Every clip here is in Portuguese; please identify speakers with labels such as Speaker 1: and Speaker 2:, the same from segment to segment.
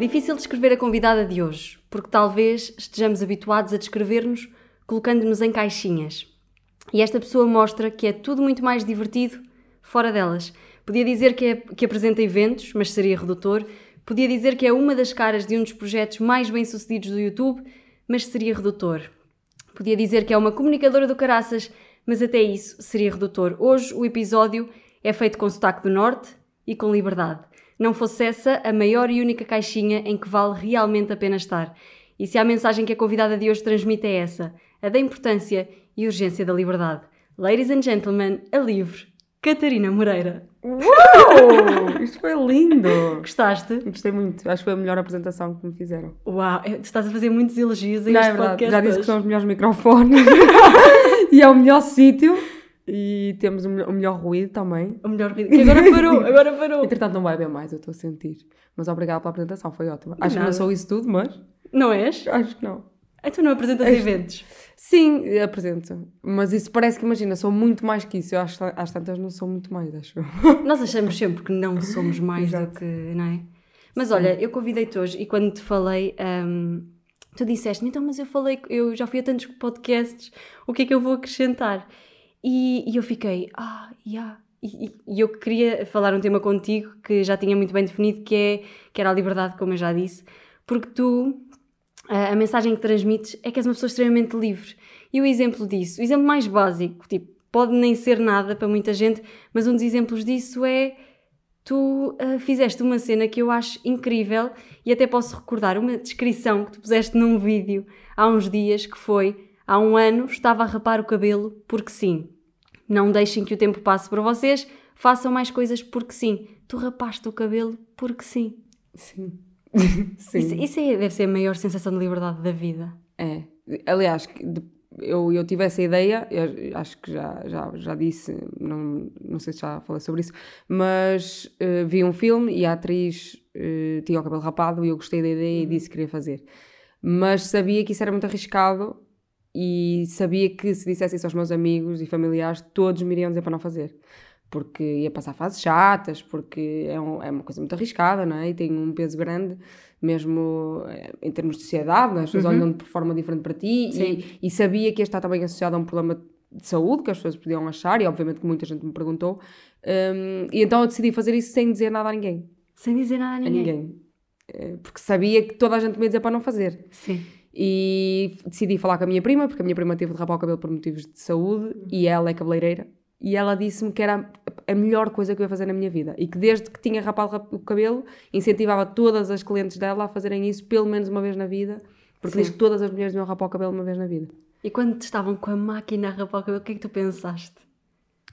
Speaker 1: difícil descrever a convidada de hoje, porque talvez estejamos habituados a descrever-nos colocando-nos em caixinhas. E esta pessoa mostra que é tudo muito mais divertido fora delas. Podia dizer que, é, que apresenta eventos, mas seria redutor. Podia dizer que é uma das caras de um dos projetos mais bem-sucedidos do YouTube, mas seria redutor. Podia dizer que é uma comunicadora do caraças, mas até isso seria redutor. Hoje o episódio é feito com sotaque do Norte e com liberdade. Não fosse essa a maior e única caixinha em que vale realmente a pena estar. E se a mensagem que a convidada de hoje transmite é essa, a da importância e urgência da liberdade. Ladies and gentlemen, a livre, Catarina Moreira.
Speaker 2: Uau! Isto foi lindo!
Speaker 1: Gostaste?
Speaker 2: Gostei muito. Acho que foi a melhor apresentação que me fizeram.
Speaker 1: Uau, tu estás a fazer muitos elogios a
Speaker 2: Não,
Speaker 1: este
Speaker 2: é verdade.
Speaker 1: podcast
Speaker 2: Já disse
Speaker 1: hoje.
Speaker 2: que são os melhores microfones. e é o melhor sítio. E temos o melhor, o melhor ruído também.
Speaker 1: O melhor vídeo. Que agora parou, agora parou.
Speaker 2: Entretanto, não vai haver mais, eu estou a sentir. Mas obrigada pela apresentação, foi ótima. Acho que não sou isso tudo, mas
Speaker 1: Não és?
Speaker 2: acho que não.
Speaker 1: Então não apresentas
Speaker 2: És-
Speaker 1: eventos.
Speaker 2: Sim, apresento. Mas isso parece que, imagina, sou muito mais que isso. Eu acho que às tantas não sou muito mais, acho.
Speaker 1: Nós achamos sempre que não somos mais do que, não é? Mas olha, eu convidei-te hoje e quando te falei, hum, tu disseste-me, então, mas eu falei, eu já fui a tantos podcasts, o que é que eu vou acrescentar? E, e eu fiquei, ah, yeah. E, e- eu queria falar um tema contigo que já tinha muito bem definido, que, é, que era a liberdade, como eu já disse, porque tu, a, a mensagem que transmites é que és uma pessoa extremamente livre. E o exemplo disso, o exemplo mais básico, tipo, pode nem ser nada para muita gente, mas um dos exemplos disso é tu ah, fizeste uma cena que eu acho incrível e até posso recordar uma descrição que tu puseste num vídeo há uns dias que foi há um ano estava a rapar o cabelo porque sim. Não deixem que o tempo passe por vocês, façam mais coisas porque sim. Tu rapaste o cabelo porque sim.
Speaker 2: Sim. Sim.
Speaker 1: Isso, isso é- deve ser a maior sensação de liberdade da vida.
Speaker 2: É. Aliás, eu, eu tive essa ideia, acho que já, já, já disse, não, não sei se já falei sobre isso, mas eh, vi um filme e a atriz eh, tinha o cabelo rapado e eu gostei da ideia e disse que queria fazer. Mas sabia que isso era muito arriscado e sabia que se dissesse isso aos meus amigos e familiares, todos me iriam dizer para não fazer. Porque ia passar fases chatas, porque é, um- é uma coisa muito arriscada, não é? E tem um peso grande, mesmo eh, em termos de sociedade, é? as pessoas olham de forma diferente para ti e, e sabia que ia estar também associado a um problema de saúde que as pessoas podiam achar e obviamente que muita gente me perguntou. Hum, e então eu decidi fazer isso sem dizer nada a ninguém.
Speaker 1: Sem dizer nada a
Speaker 2: A
Speaker 1: ninguém.
Speaker 2: ninguém. Eh, Porque sabia que toda a gente me ia dizer para não fazer.
Speaker 1: Sim.
Speaker 2: E decidi falar com a minha prima, porque a minha prima teve de rapar o cabelo por motivos de saúde e ela é cabeleireira. E ela disse-me que era a melhor coisa que eu ia fazer na minha vida. E que desde que tinha rapado rap- o cabelo, incentivava todas as clientes dela a fazerem isso pelo menos uma vez na vida. Porque
Speaker 1: Sim.
Speaker 2: diz que todas as mulheres deviam rapar o cabelo uma vez na vida.
Speaker 1: E quando te estavam com a máquina a rapar o cabelo, o que é que tu pensaste?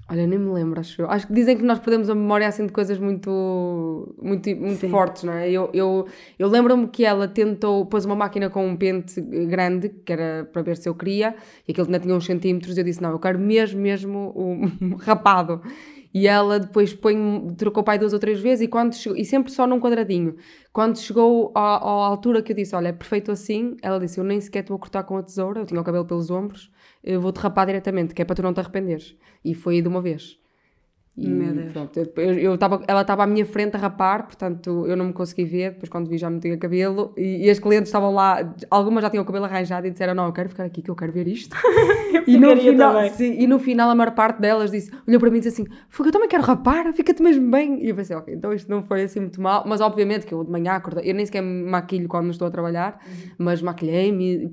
Speaker 2: Olha, nem me lembro, acho eu. Acho que dizem que nós perdemos a memória assim de coisas muito, muito, muito
Speaker 1: Sim.
Speaker 2: fortes, não é? Eu, eu, eu lembro-me que ela tentou, pôs uma máquina com um pente grande, que era para ver se eu queria, e aquilo ainda tinha uns centímetros, e eu disse, não, eu quero mesmo, mesmo o rapado. E ela depois põe, trocou o pai duas ou três vezes, e, quando chegou, e sempre só num quadradinho. Quando chegou à, à altura que eu disse, olha, é perfeito assim, ela disse, eu nem sequer te vou cortar com a tesoura, eu tinha o cabelo pelos ombros, eu vou-te rapar diretamente, que é para tu não te arrependeres. E foi de uma vez. E,
Speaker 1: Meu Deus.
Speaker 2: pronto, eu- eu, tava, ela estava à minha frente a rapar, portanto eu não me consegui ver, depois quando vi já não tinha cabelo, e, e as clientes estavam lá, algumas já tinham o cabelo arranjado e disseram, não, eu quero ficar aqui que eu quero ver isto. e, no final, sim, e no final a maior parte delas disse, olhou para mim e disse assim, "Fogo, eu também quero rapar, fica-te mesmo bem. E eu pensei, ok, então isto não foi assim muito mal, mas obviamente que eu de manhã acordei, eu nem sequer me maquilho quando estou a trabalhar, mas maquilhei-me,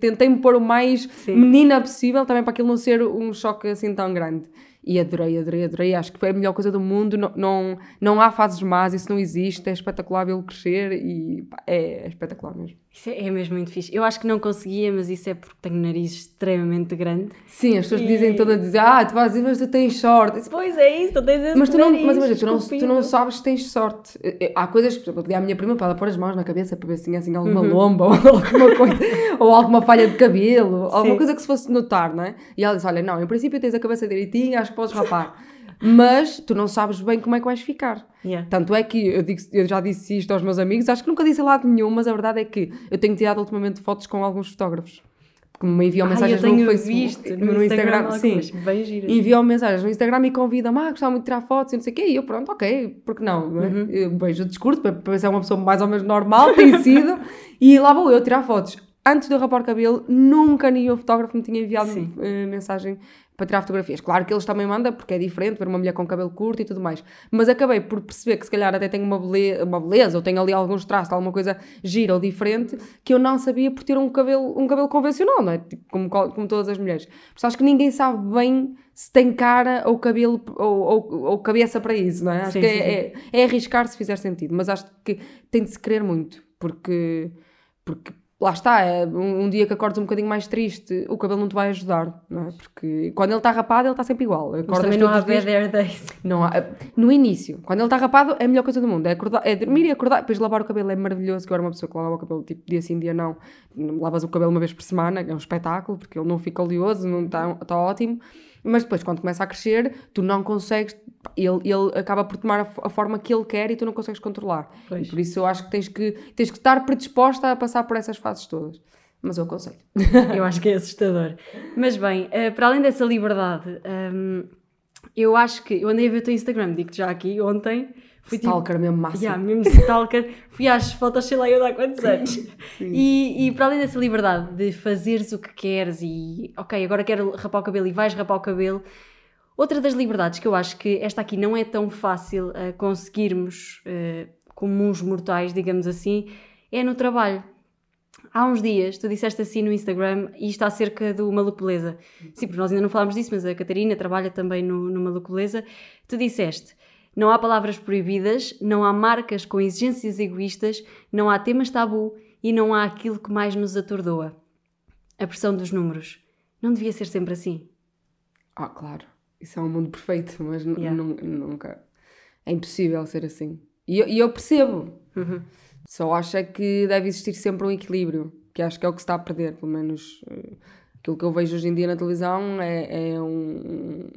Speaker 2: tentei-me pôr o mais
Speaker 1: Sim.
Speaker 2: menina possível, também para aquilo não ser um choque assim tão grande. E adorei, adorei, adorei. Acho que foi a melhor coisa do mundo. Não, não, não há fases más, isso não existe. É espetacular vê-lo crescer e pá, é, é espetacular mesmo.
Speaker 1: Isso é é mesmo muito fixe. Eu acho que não conseguia, mas isso é porque tenho nariz extremamente grande.
Speaker 2: Sim, as pessoas
Speaker 1: E-
Speaker 2: dizem todas, dizem, ah, tu vais dizer, mas tu tens sorte. Isso-
Speaker 1: Pois é isso, tu tens esse
Speaker 2: Mas tu não,
Speaker 1: nariz
Speaker 2: mas imagina, tu não, tu não sabes que tens sorte. Eh, eh, Há coisas, por exemplo, eu pedi à minha prima para ela pôr as mãos na cabeça para ver se tinha assim alguma
Speaker 1: Uhum.
Speaker 2: lomba ou alguma coisa, ou alguma falha de cabelo, alguma
Speaker 1: Sim.
Speaker 2: coisa que se fosse notar, não é? E ela disse: Olha, não, em princípio tens a cabeça direitinha, acho que podes rapar. Mas tu não sabes bem como é que vais ficar.
Speaker 1: Yeah.
Speaker 2: Tanto é que eu, digo, eu já disse isto aos meus amigos, acho que nunca disse a lado nenhum, mas a verdade é que eu tenho tirado ultimamente fotos com alguns fotógrafos. que me enviam
Speaker 1: Ai,
Speaker 2: mensagens no Facebook,
Speaker 1: visto
Speaker 2: no, Instagram, sim.
Speaker 1: algumas, bem giras.
Speaker 2: Enviam mensagens no Instagram e convidam-me, ah, gostava muito de tirar fotos e não sei o quê, e eu, pronto, ok, porque não? é?
Speaker 1: Uhum.
Speaker 2: Eu Beijo, discurso, para, para ser uma pessoa mais ou menos normal, tem sido, e lá vou eu tirar fotos. Antes de eu rapar o cabelo, nunca nenhum fotógrafo me tinha enviado
Speaker 1: Sim.
Speaker 2: eh, mensagem para tirar fotografias. Claro que eles também mandam, porque é diferente ver uma mulher com cabelo curto e tudo mais. Mas acabei por perceber que se calhar até tenho uma beleza, uma beleza ou tenho ali alguns traços, alguma coisa gira ou diferente, que eu não sabia por ter um cabelo, um cabelo convencional, não é? Tipo, como, como todas as mulheres. Porque acho que ninguém sabe bem se tem cara ou cabelo ou, ou, ou cabeça para isso, não é? Acho
Speaker 1: Sim,
Speaker 2: que
Speaker 1: sim,
Speaker 2: é, é, é arriscar se fizer sentido. Mas acho que tem de se querer muito, porque, porque lá está, é, um, um dia que acordes um bocadinho mais triste, o cabelo não te vai ajudar, não é? Porque quando ele está rapado, ele está sempre igual.
Speaker 1: Mas
Speaker 2: Acordas
Speaker 1: também não há
Speaker 2: dias-
Speaker 1: hair days.
Speaker 2: não há, no início, quando ele está rapado, é a melhor coisa do mundo. É, acordar, é dormir e acordar, depois lavar o cabelo é maravilhoso. Que eu era uma pessoa que lavava o cabelo tipo dia sim, dia não. Lavas o cabelo uma vez por semana, é um espetáculo, porque ele não fica oleoso, não está tá ótimo. Mas depois, quando começa a crescer, tu não consegues, ele, ele acaba por tomar a, a forma que ele quer e tu não consegues controlar.
Speaker 1: Pois.
Speaker 2: E por isso eu acho que tens, que tens que estar predisposta a passar por essas fases todas. Mas eu aconselho.
Speaker 1: Eu acho que é assustador. Mas bem, eh, para além dessa liberdade, hum, eu acho que. Eu andei a ver o teu Instagram, digo-te já aqui, ontem. Fui tipo.
Speaker 2: Stalker mesmo máximo.
Speaker 1: Yeah, mesmo stalker, fui às fotos, sei lá, eu há quantos anos. E, e para além dessa liberdade de fazeres o que queres e, ok, agora quero rapar o cabelo e vais rapar o cabelo, outra das liberdades que eu acho que esta aqui não é tão fácil eh, conseguirmos eh, comuns mortais, digamos assim, é no trabalho. Há uns dias, tu disseste assim no Instagram, e isto acerca do Malucoleza. Sim, porque nós ainda não falámos disso, mas a Catarina trabalha também no, no Malucoleza. Tu disseste, não há palavras proibidas, não há marcas com exigências egoístas, não há temas tabu e não há aquilo que mais nos atordoa. A pressão dos números. Não devia ser sempre assim.
Speaker 2: Ah, claro. Isso é um mundo perfeito, mas
Speaker 1: Yeah.
Speaker 2: nun- nunca. É impossível ser assim. E eu, e eu percebo.
Speaker 1: Uhum.
Speaker 2: Só acho é que deve existir sempre um equilíbrio, que acho que é o que se está a perder, pelo menos eh, aquilo que eu vejo hoje em dia na televisão é, é um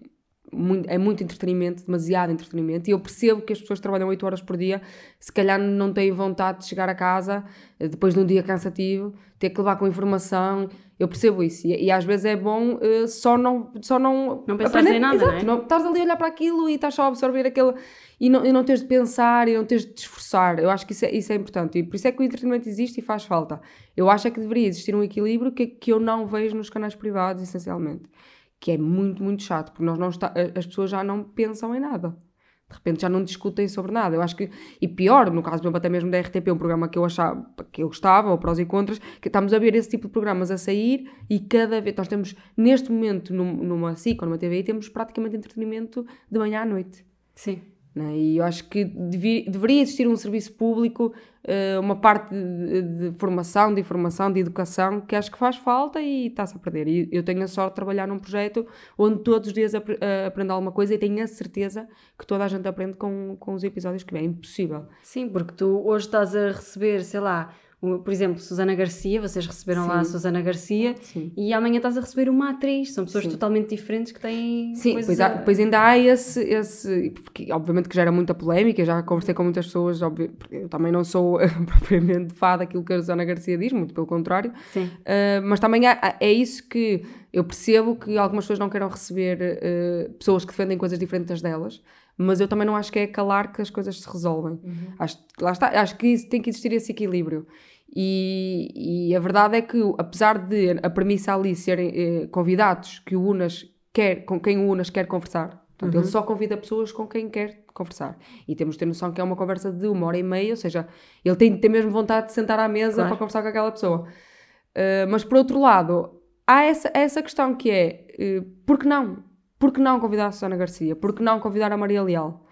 Speaker 2: muito, é muito entretenimento, demasiado entretenimento, e eu percebo que as pessoas trabalham 8 horas por dia, se calhar não têm vontade de chegar a casa eh, depois de um dia cansativo, ter que levar com informação, eu percebo isso, e, e às vezes é bom eh, só não só não,
Speaker 1: Não pensares em nada,
Speaker 2: Exato,
Speaker 1: não é?
Speaker 2: estás ali a olhar para aquilo e estás só a absorver aquele e não, e não tens de pensar e não tens de te esforçar. Eu acho que isso é, isso é importante e por isso é que o entretenimento existe e faz falta. Eu acho é que deveria existir um equilíbrio que, que eu não vejo nos canais privados, essencialmente. Que é muito, muito chato, porque nós não está, as pessoas já não pensam em nada. De repente já não discutem sobre nada. Eu acho que, e pior, no caso, até mesmo da RTP, um programa que eu achava, que eu gostava, ou prós e contras, que estamos a ver esse tipo de programas a sair e cada vez, nós temos, neste momento, num- numa SIC ou numa TVI, temos praticamente entretenimento de manhã à noite.
Speaker 1: Sim.
Speaker 2: Né? E eu acho que deveria existir um serviço público, eh, uma parte de, de formação, de informação, de educação, que acho que faz falta e está-se a perder. E eu tenho a sorte de trabalhar num projeto onde todos os dias apre- eh, aprendo alguma coisa e tenho a certeza que toda a gente aprende com, com os episódios que vêm. É impossível.
Speaker 1: Sim, porque tu hoje estás a receber, sei lá, por exemplo, Susana Garcia, vocês receberam lá a
Speaker 2: Sim.
Speaker 1: Susana Garcia
Speaker 2: Sim.
Speaker 1: e amanhã estás a receber uma atriz. São pessoas
Speaker 2: Sim.
Speaker 1: totalmente diferentes que têm
Speaker 2: Sim, pois, há-
Speaker 1: a-
Speaker 2: pois ainda há esse, esse porque obviamente que gera muita polémica, já conversei com muitas pessoas, eu também não sou propriamente fã daquilo que a Susana Garcia diz, muito pelo contrário,
Speaker 1: Sim.
Speaker 2: Uh, mas também há- há- é isso que eu percebo que algumas pessoas não queiram receber uh, pessoas que defendem coisas diferentes delas, mas eu também não acho que é calar que as coisas se resolvem. Acho, lá está, acho que tem que existir esse equilíbrio. E, e a verdade é que, apesar de a premissa ali serem eh, convidados que o Unas quer, com quem o Unas quer conversar, portanto, ele só convida pessoas com quem quer conversar. E temos de ter noção que é uma conversa de uma hora e meia, ou seja, ele tem de ter mesmo vontade de sentar à mesa
Speaker 1: Claro.
Speaker 2: para conversar com aquela pessoa. Uh, mas por outro lado, há essa, essa questão que é uh, por que não? Por que não convidar a Susana Garcia? Por que não convidar a Maria Leal?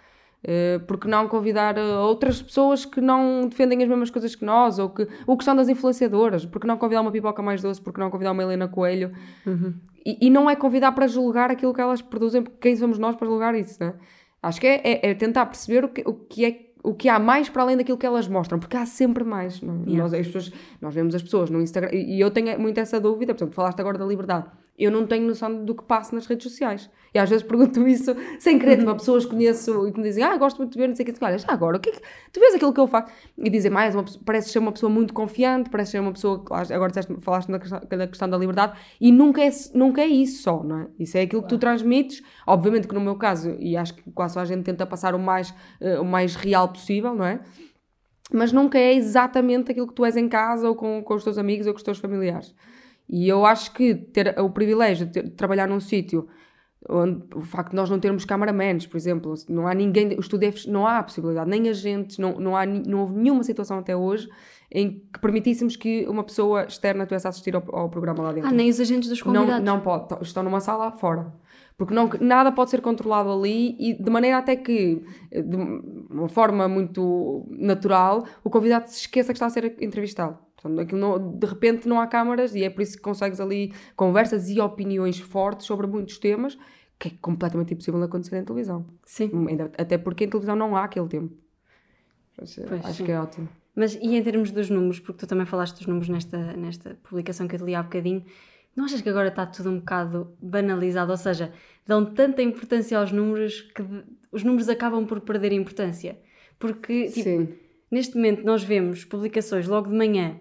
Speaker 2: Uh, por que não convidar uh, outras pessoas que não defendem as mesmas coisas que nós? Ou que ou questão das influenciadoras? Por que não convidar uma pipoca mais doce? Por que não convidar uma Helena Coelho?
Speaker 1: Uhum.
Speaker 2: E, e não é convidar para julgar aquilo que elas produzem, porque quem somos nós para julgar isso, né? Acho que é, é- é tentar perceber o que, o que é o que há mais para além daquilo que elas mostram, porque há sempre mais. Não é?
Speaker 1: Yeah.
Speaker 2: nós, as pessoas, nós vemos as pessoas no Instagram, e e eu tenho muito essa dúvida, por exemplo, falaste agora da liberdade. Eu não tenho noção do que passa nas redes sociais. E às vezes pergunto isso sem querer, tipo, a pessoas que conheço e que me dizem, ah, gosto muito de ver, não sei o que, olha, já agora, o que é que, tu vês aquilo que eu faço? E dizem mais, uma, parece ser uma pessoa muito confiante, parece ser uma pessoa, agora disseste, falaste na questão, da questão da liberdade, e nunca é, nunca é isso só, não é? Isso é aquilo que tu transmites, obviamente que no meu caso, e acho que quase a gente tenta passar o mais, uh, o mais real possível, não é? Mas nunca é exatamente aquilo que tu és em casa ou com, com os teus amigos ou com os teus familiares. E eu acho que ter o privilégio de, ter, de trabalhar num sítio onde o facto de nós não termos cameramans, por exemplo, não há ninguém, os estúdios não há possibilidade, nem agentes, não, não, há, não houve nenhuma situação até hoje em que permitíssemos que uma pessoa externa tivesse a assistir ao, ao, programa lá dentro.
Speaker 1: Ah, nem os agentes dos convidados?
Speaker 2: Não, não pode, estão numa sala fora. Porque não, nada pode ser controlado ali e de maneira até que, de uma forma muito natural, o convidado se esqueça que está a ser entrevistado. Portanto, não, de repente não há câmaras e é por isso que consegues ali conversas e opiniões fortes sobre muitos temas que é completamente impossível acontecer em televisão.
Speaker 1: Sim.
Speaker 2: Até porque em televisão não há aquele tempo. Pois, Acho sim. que é ótimo.
Speaker 1: Mas e em termos dos números, porque tu também falaste dos números nesta, nesta publicação que eu te li há bocadinho, não achas que agora está tudo um bocado banalizado? Ou seja, dão tanta importância aos números que os números acabam por perder importância. Porque, tipo, Sim. Neste momento nós vemos publicações logo de manhã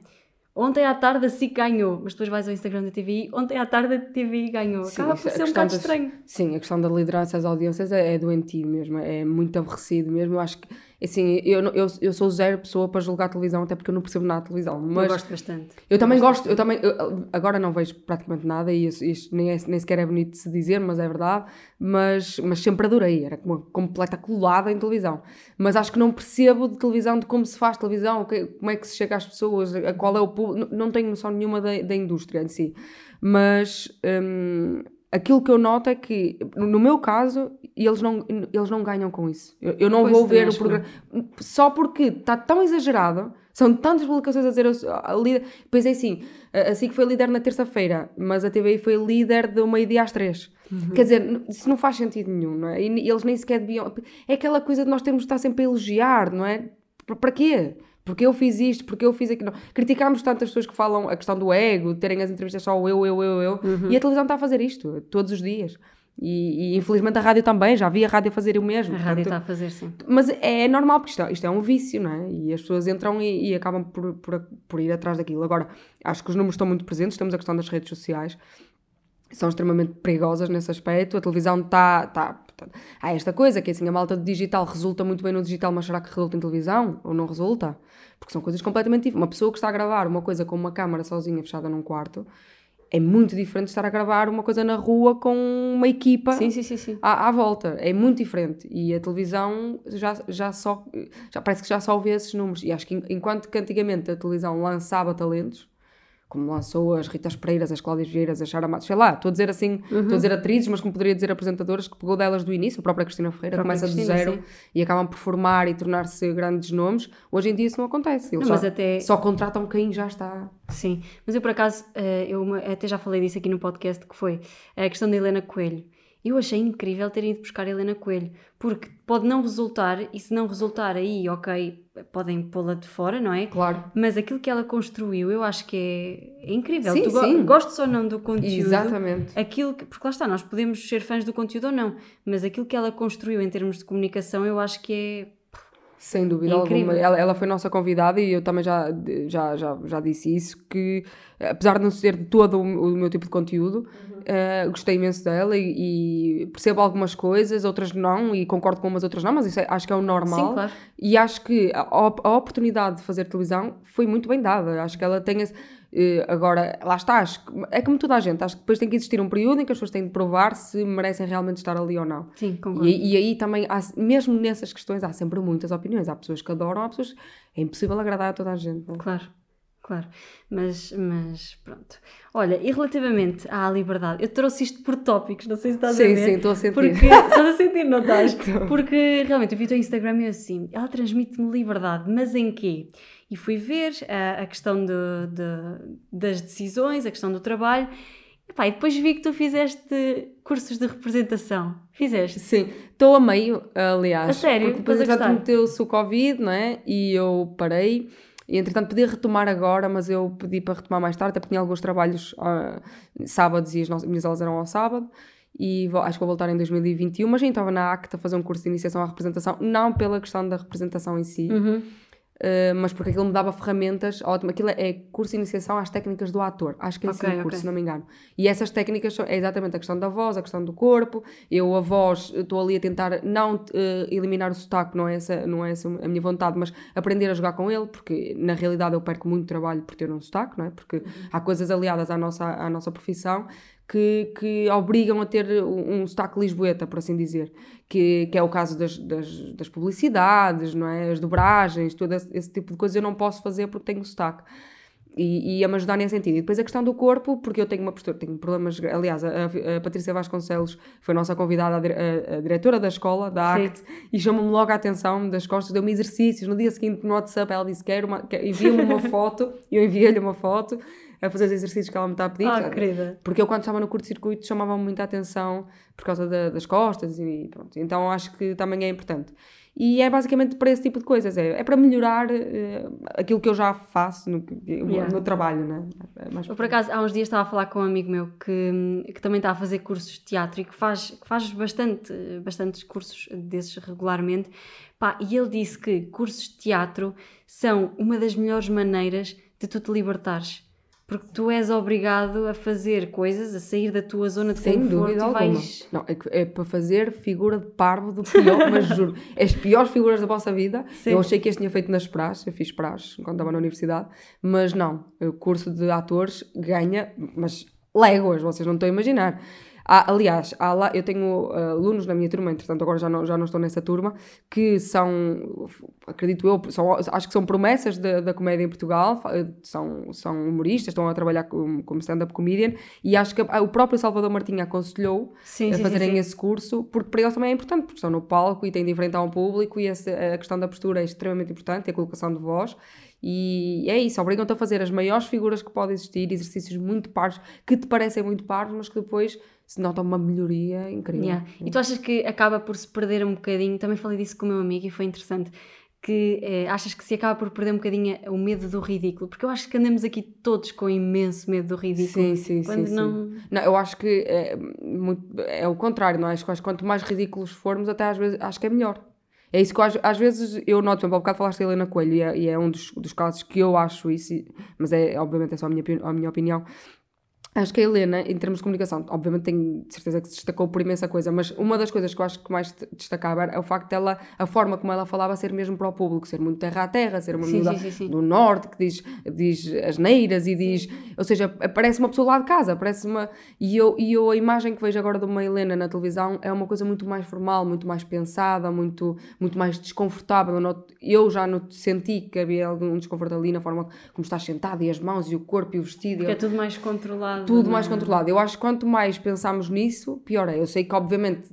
Speaker 1: Ontem à tarde a SIC ganhou, mas depois vais ao Instagram da TVI, ontem à tarde a TVI ganhou. Sim, Acaba por ser um bocado das, estranho.
Speaker 2: Sim, a questão da liderança às audiências é, é doentio mesmo, é muito aborrecido mesmo. Eu acho que assim, eu, eu, eu sou zero pessoa para julgar a televisão, até porque eu não percebo nada de televisão. Mas
Speaker 1: eu gosto bastante.
Speaker 2: Eu, eu também gosto, eu também, eu, agora não vejo praticamente nada e isso, isto nem, é, nem sequer é bonito de se dizer, mas é verdade. Mas, mas sempre adorei, era uma completa colada em televisão. Mas acho que não percebo de televisão, de como se faz televisão, como é que se chega às pessoas, a qual é o público, não tenho noção nenhuma da, da indústria em si. Mas. Hum, aquilo que eu noto é que, no meu caso, eles não, eles não ganham com isso. Eu, eu não pois vou ver o programa. Só porque está tão exagerado, são tantas publicações a dizer. A, a líder, pois é assim, assim que foi líder na terça-feira, mas a TVI foi líder do meio-dia às três. Uhum. Quer dizer, isso não faz sentido nenhum, não é? E eles nem sequer deviam. É aquela coisa de nós termos de estar sempre a elogiar, não é? Para quê? porque eu fiz isto, porque eu fiz aquilo. Criticámos tantas pessoas que falam a questão do ego, de terem as entrevistas só eu, eu, eu, eu. Uhum. E a televisão está a fazer isto todos os dias. E, e, infelizmente a rádio também, já vi a rádio a fazer o mesmo.
Speaker 1: A portanto, rádio está a fazer, sim.
Speaker 2: Mas é, é normal, porque isto, é, isto, é um vício, não é? E as pessoas entram e, e acabam por, por, por, ir atrás daquilo. Agora, acho que os números estão muito presentes, temos a questão das redes sociais, são extremamente perigosas nesse aspecto. A televisão está. Tá, tá, há esta coisa que assim, a malta do digital resulta muito bem no digital, mas será que resulta em televisão? Ou não resulta? Porque são coisas completamente diferentes. Uma pessoa que está a gravar uma coisa com uma câmara sozinha fechada num quarto é muito diferente de estar a gravar uma coisa na rua com uma equipa
Speaker 1: sim, sim, sim,
Speaker 2: à, à, volta. É muito diferente. E a televisão já, já só. Já, parece que já só vê esses números. E acho que enquanto que antigamente a televisão lançava talentos como lançou as Ritas Pereiras, as Cláudias Vieiras, as Sara Matos, sei lá, estou a dizer assim, uhum. estou a dizer atrizes, mas como poderia dizer apresentadoras, que pegou delas do início, a própria Cristina Ferreira, própria começa Cristina, do zero sim. e acabam por formar e tornar-se grandes nomes. Hoje em dia isso não acontece, eles não, só, até... só, contratam quem já está.
Speaker 1: Sim, mas eu por acaso, eh, eu até já falei disso aqui no podcast, que foi a questão da Helena Coelho. Eu achei incrível ter ido buscar a Helena Coelho, porque pode não resultar, e se não resultar aí, ok, podem pô-la de fora, não é?
Speaker 2: Claro.
Speaker 1: Mas aquilo que ela construiu, eu acho que é, é incrível. Sim, tu sim. gostes ou não do conteúdo.
Speaker 2: Exatamente.
Speaker 1: Aquilo que, porque lá está, nós podemos ser fãs do conteúdo ou não, mas aquilo que ela construiu em termos de comunicação, eu acho que é
Speaker 2: sem dúvida é alguma. Ela, ela, foi nossa convidada e eu também já, já, já, já disse isso, que apesar de não ser de todo o, o meu tipo de conteúdo, uhum. uh, gostei imenso dela e, e, percebo algumas coisas, outras não, e concordo com umas, outras não, mas isso é, acho que é o normal.
Speaker 1: Sim, claro.
Speaker 2: E acho que a, a, oportunidade de fazer televisão foi muito bem dada. Acho que ela tem esse, agora, lá está, acho é como toda a gente, acho que depois tem que existir um período em que as pessoas têm de provar se merecem realmente estar ali ou não.
Speaker 1: Sim, concordo.
Speaker 2: E, e aí também, há, mesmo nessas questões, há sempre muitas opiniões. Há pessoas que adoram, há pessoas. É impossível agradar a toda a gente. Não?
Speaker 1: É? Claro, claro. Mas, mas pronto. Olha, e relativamente à liberdade, eu trouxe isto por tópicos, não sei se estás
Speaker 2: sim,
Speaker 1: a ver.
Speaker 2: Sim, sim, estou a sentir.
Speaker 1: Porque, estás a sentir, não estás? Porque realmente eu vi o teu Instagram e eu assim, ela transmite-me liberdade, mas em quê? E fui ver a, a questão de, de, das decisões, a questão do trabalho. E, pá, e depois vi que tu fizeste cursos de representação. Fizeste?
Speaker 2: Sim, estou a meio, aliás.
Speaker 1: A sério?
Speaker 2: Porque depois já meteu-se o Covid, não é? E eu parei. E entretanto podia retomar agora, mas eu pedi para retomar mais tarde, até porque tinha alguns trabalhos uh, sábados e as nossas, minhas aulas eram ao sábado. E vou, acho que vou voltar em 2021, mas ainda estava na ACT a fazer um curso de iniciação à representação, não pela questão da representação em si,
Speaker 1: Uhum.
Speaker 2: Uh, mas porque aquilo me dava ferramentas ótimas. Aquilo é, curso de iniciação às técnicas do ator. Acho que é
Speaker 1: Ok,
Speaker 2: assim o curso, se não me engano. E essas técnicas são, é exatamente a questão da voz, a questão do corpo. Eu, a voz, estou ali a tentar não uh, eliminar o sotaque, não é, essa, não é essa a minha vontade, mas aprender a jogar com ele, porque na realidade eu perco muito trabalho por ter um sotaque, não é? Porque há coisas aliadas à nossa, à nossa profissão que, que obrigam a ter um, sotaque lisboeta, por assim dizer, que, que é o caso das, das, das publicidades, não é? as dobragens, todo esse, esse tipo de coisas eu não posso fazer porque tenho sotaque. E, a me ajudar nesse sentido. E depois a questão do corpo, porque eu tenho uma postura, tenho problemas. Aliás, a, a Patrícia Vasconcelos foi a nossa convidada, a, a- a diretora da escola, da
Speaker 1: Sim.
Speaker 2: ACT, e chamou-me logo a atenção das costas, deu-me exercícios. No dia seguinte, no WhatsApp, ela disse: Quero uma, quer- envia-me uma foto, e eu enviei-lhe uma foto a fazer os exercícios que ela me está a pedir.
Speaker 1: Ah, querida.
Speaker 2: Porque eu, quando estava no curto-circuito, chamava-me muita atenção por causa da- das costas e pronto. Então acho que também é importante. E é basicamente para esse tipo de coisas. É, é para melhorar eh, aquilo que eu já faço no,
Speaker 1: Yeah.
Speaker 2: no trabalho, né? É mais
Speaker 1: Eu, por acaso, há uns dias estava a falar com um amigo meu que, que também está a fazer cursos de teatro e que faz, que faz bastante, bastantes cursos desses regularmente. Pá, e ele disse que cursos de teatro são uma das melhores maneiras de tu te libertares. Porque tu és obrigado a fazer coisas, a sair da tua zona de
Speaker 2: Sem
Speaker 1: conforto
Speaker 2: dúvida
Speaker 1: e
Speaker 2: alguma.
Speaker 1: vais...
Speaker 2: Não, é, é para fazer figura de parvo do pior, mas juro, as piores figuras da vossa vida.
Speaker 1: Sim.
Speaker 2: Eu achei que este tinha feito nas praxes, eu fiz praxes quando estava na universidade, mas não, o curso de atores ganha, mas léguas, vocês não estão a imaginar. Há, aliás, há lá, eu tenho uh, alunos na minha turma, entretanto agora já não, já não estou nessa turma, que são, acredito eu, são, acho que são promessas da, da comédia em Portugal, fa- são, são humoristas, estão a trabalhar como, como stand-up comedian, e acho que o próprio Salvador Martinha aconselhou
Speaker 1: Sim,
Speaker 2: a
Speaker 1: sim, sim,
Speaker 2: fazerem
Speaker 1: sim.
Speaker 2: esse curso, porque para eles também é importante, porque estão no palco e têm de enfrentar um público e essa, a questão da postura é extremamente importante, a colocação de voz, e é isso, obrigam-te a fazer as maiores figuras que podem existir, exercícios muito parvos, que te parecem muito parvos, mas que depois se nota uma melhoria incrível.
Speaker 1: Yeah. E tu achas que acaba por se perder um bocadinho? Também falei disso com o meu amigo e foi interessante. Que eh, achas que se acaba por perder um bocadinho o medo do ridículo? Porque eu acho que andamos aqui todos com imenso medo do ridículo.
Speaker 2: Sim, sim,
Speaker 1: quando
Speaker 2: sim,
Speaker 1: não.
Speaker 2: sim. Não, eu acho que é, muito- é o contrário, não é? Acho que quanto mais ridículos formos, até às vezes acho que é melhor. É isso que eu, às, às vezes eu noto, por exemplo, há bocado falaste da Helena Coelho e é, e é um dos, dos casos que eu acho isso, mas é obviamente é só a minha, a minha opinião. Acho que a Helena, em termos de comunicação, obviamente tenho certeza que se destacou por imensa coisa, mas uma das coisas que eu acho que mais destacava é o facto dela, a forma como ela falava ser mesmo para o público, ser muito terra a terra, ser uma
Speaker 1: sim.
Speaker 2: do norte que diz, diz as neiras e diz, ou seja, parece uma pessoa lá de casa, parece uma. E eu, e eu a imagem que vejo agora de uma Helena na televisão é uma coisa muito mais formal, muito mais pensada, muito, muito mais desconfortável. Eu, noto- eu já no, senti que havia algum desconforto ali na forma como estás sentada e as mãos e o corpo e o vestido.
Speaker 1: Porque é tudo mais controlado.
Speaker 2: Tudo
Speaker 1: não
Speaker 2: mais controlado. Eu acho que quanto mais pensamos nisso, pior é. Eu sei que, obviamente,